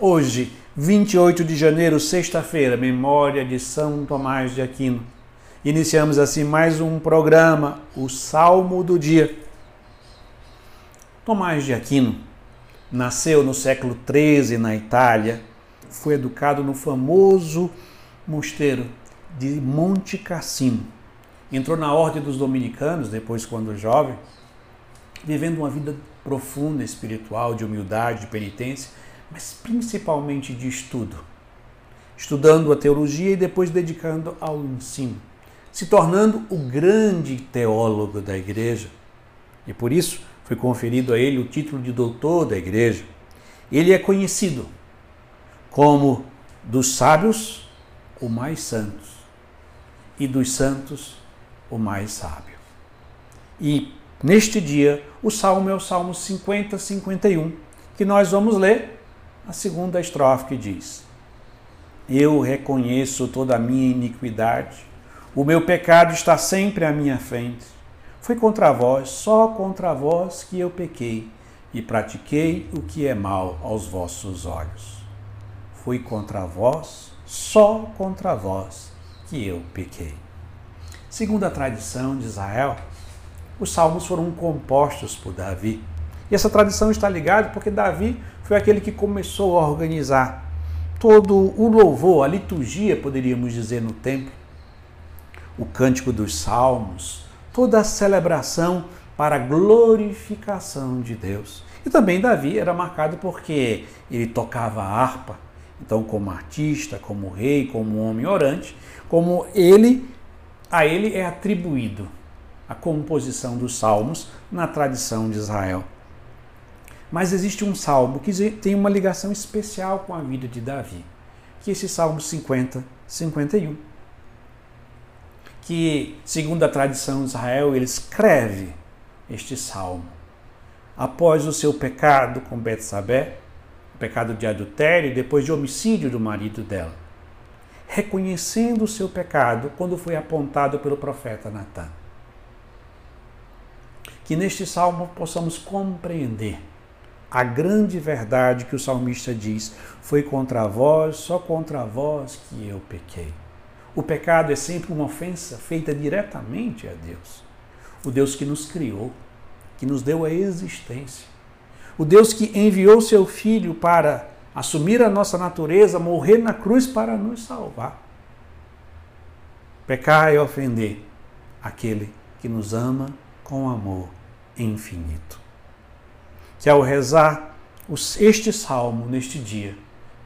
Hoje, 28 de janeiro, sexta-feira, memória de São Tomás de Aquino. Iniciamos assim mais um programa, o Salmo do Dia. Tomás de Aquino nasceu no século XIII na Itália, foi educado no famoso mosteiro de Monte Cassino. Entrou na Ordem dos Dominicanos, depois, quando jovem, vivendo uma vida profunda, espiritual, de humildade, de penitência, mas principalmente de estudo. Estudando a teologia e depois dedicando ao ensino, se tornando o grande teólogo da igreja. E por isso foi conferido a ele o título de doutor da igreja. Ele é conhecido como dos sábios o mais santo e dos santos o mais sábio. E neste dia, o salmo é o Salmo 50, 51, que nós vamos ler a segunda estrofe que diz: Eu reconheço toda a minha iniquidade, o meu pecado está sempre à minha frente. Foi contra vós, só contra vós que eu pequei e pratiquei o que é mal aos vossos olhos. Foi contra vós, só contra vós que eu pequei. Segundo a tradição de Israel, os salmos foram compostos por Davi. E essa tradição está ligada porque Davi foi aquele que começou a organizar todo o louvor, a liturgia, poderíamos dizer, no templo, o cântico dos salmos, toda a celebração para a glorificação de Deus. E também Davi era marcado porque ele tocava a harpa, então como artista, como rei, como homem orante, como ele a ele é atribuído a composição dos salmos na tradição de Israel. Mas existe um salmo que tem uma ligação especial com a vida de Davi, que é esse Salmo 50, 51. Que, segundo a tradição de Israel, ele escreve este salmo após o seu pecado com Betsabé, pecado de adultério depois de homicídio do marido dela reconhecendo o seu pecado quando foi apontado pelo profeta Natan. Que neste salmo possamos compreender a grande verdade que o salmista diz: Foi contra vós, só contra vós que eu pequei. O pecado é sempre uma ofensa feita diretamente a Deus. O Deus que nos criou, que nos deu a existência. O Deus que enviou seu filho para assumir a nossa natureza, morrer na cruz para nos salvar. Pecar é ofender aquele que nos ama com amor infinito. Que ao rezar este salmo neste dia,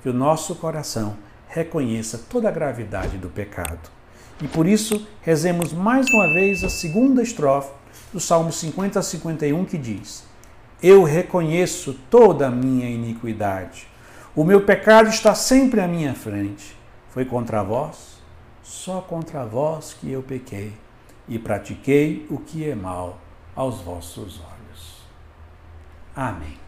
que o nosso coração reconheça toda a gravidade do pecado. E por isso, rezemos mais uma vez a segunda estrofe do Salmo 50 a 51 que diz: Eu reconheço toda a minha iniquidade o meu pecado está sempre à minha frente. Foi contra vós, só contra vós que eu pequei e pratiquei o que é mal aos vossos olhos. Amém.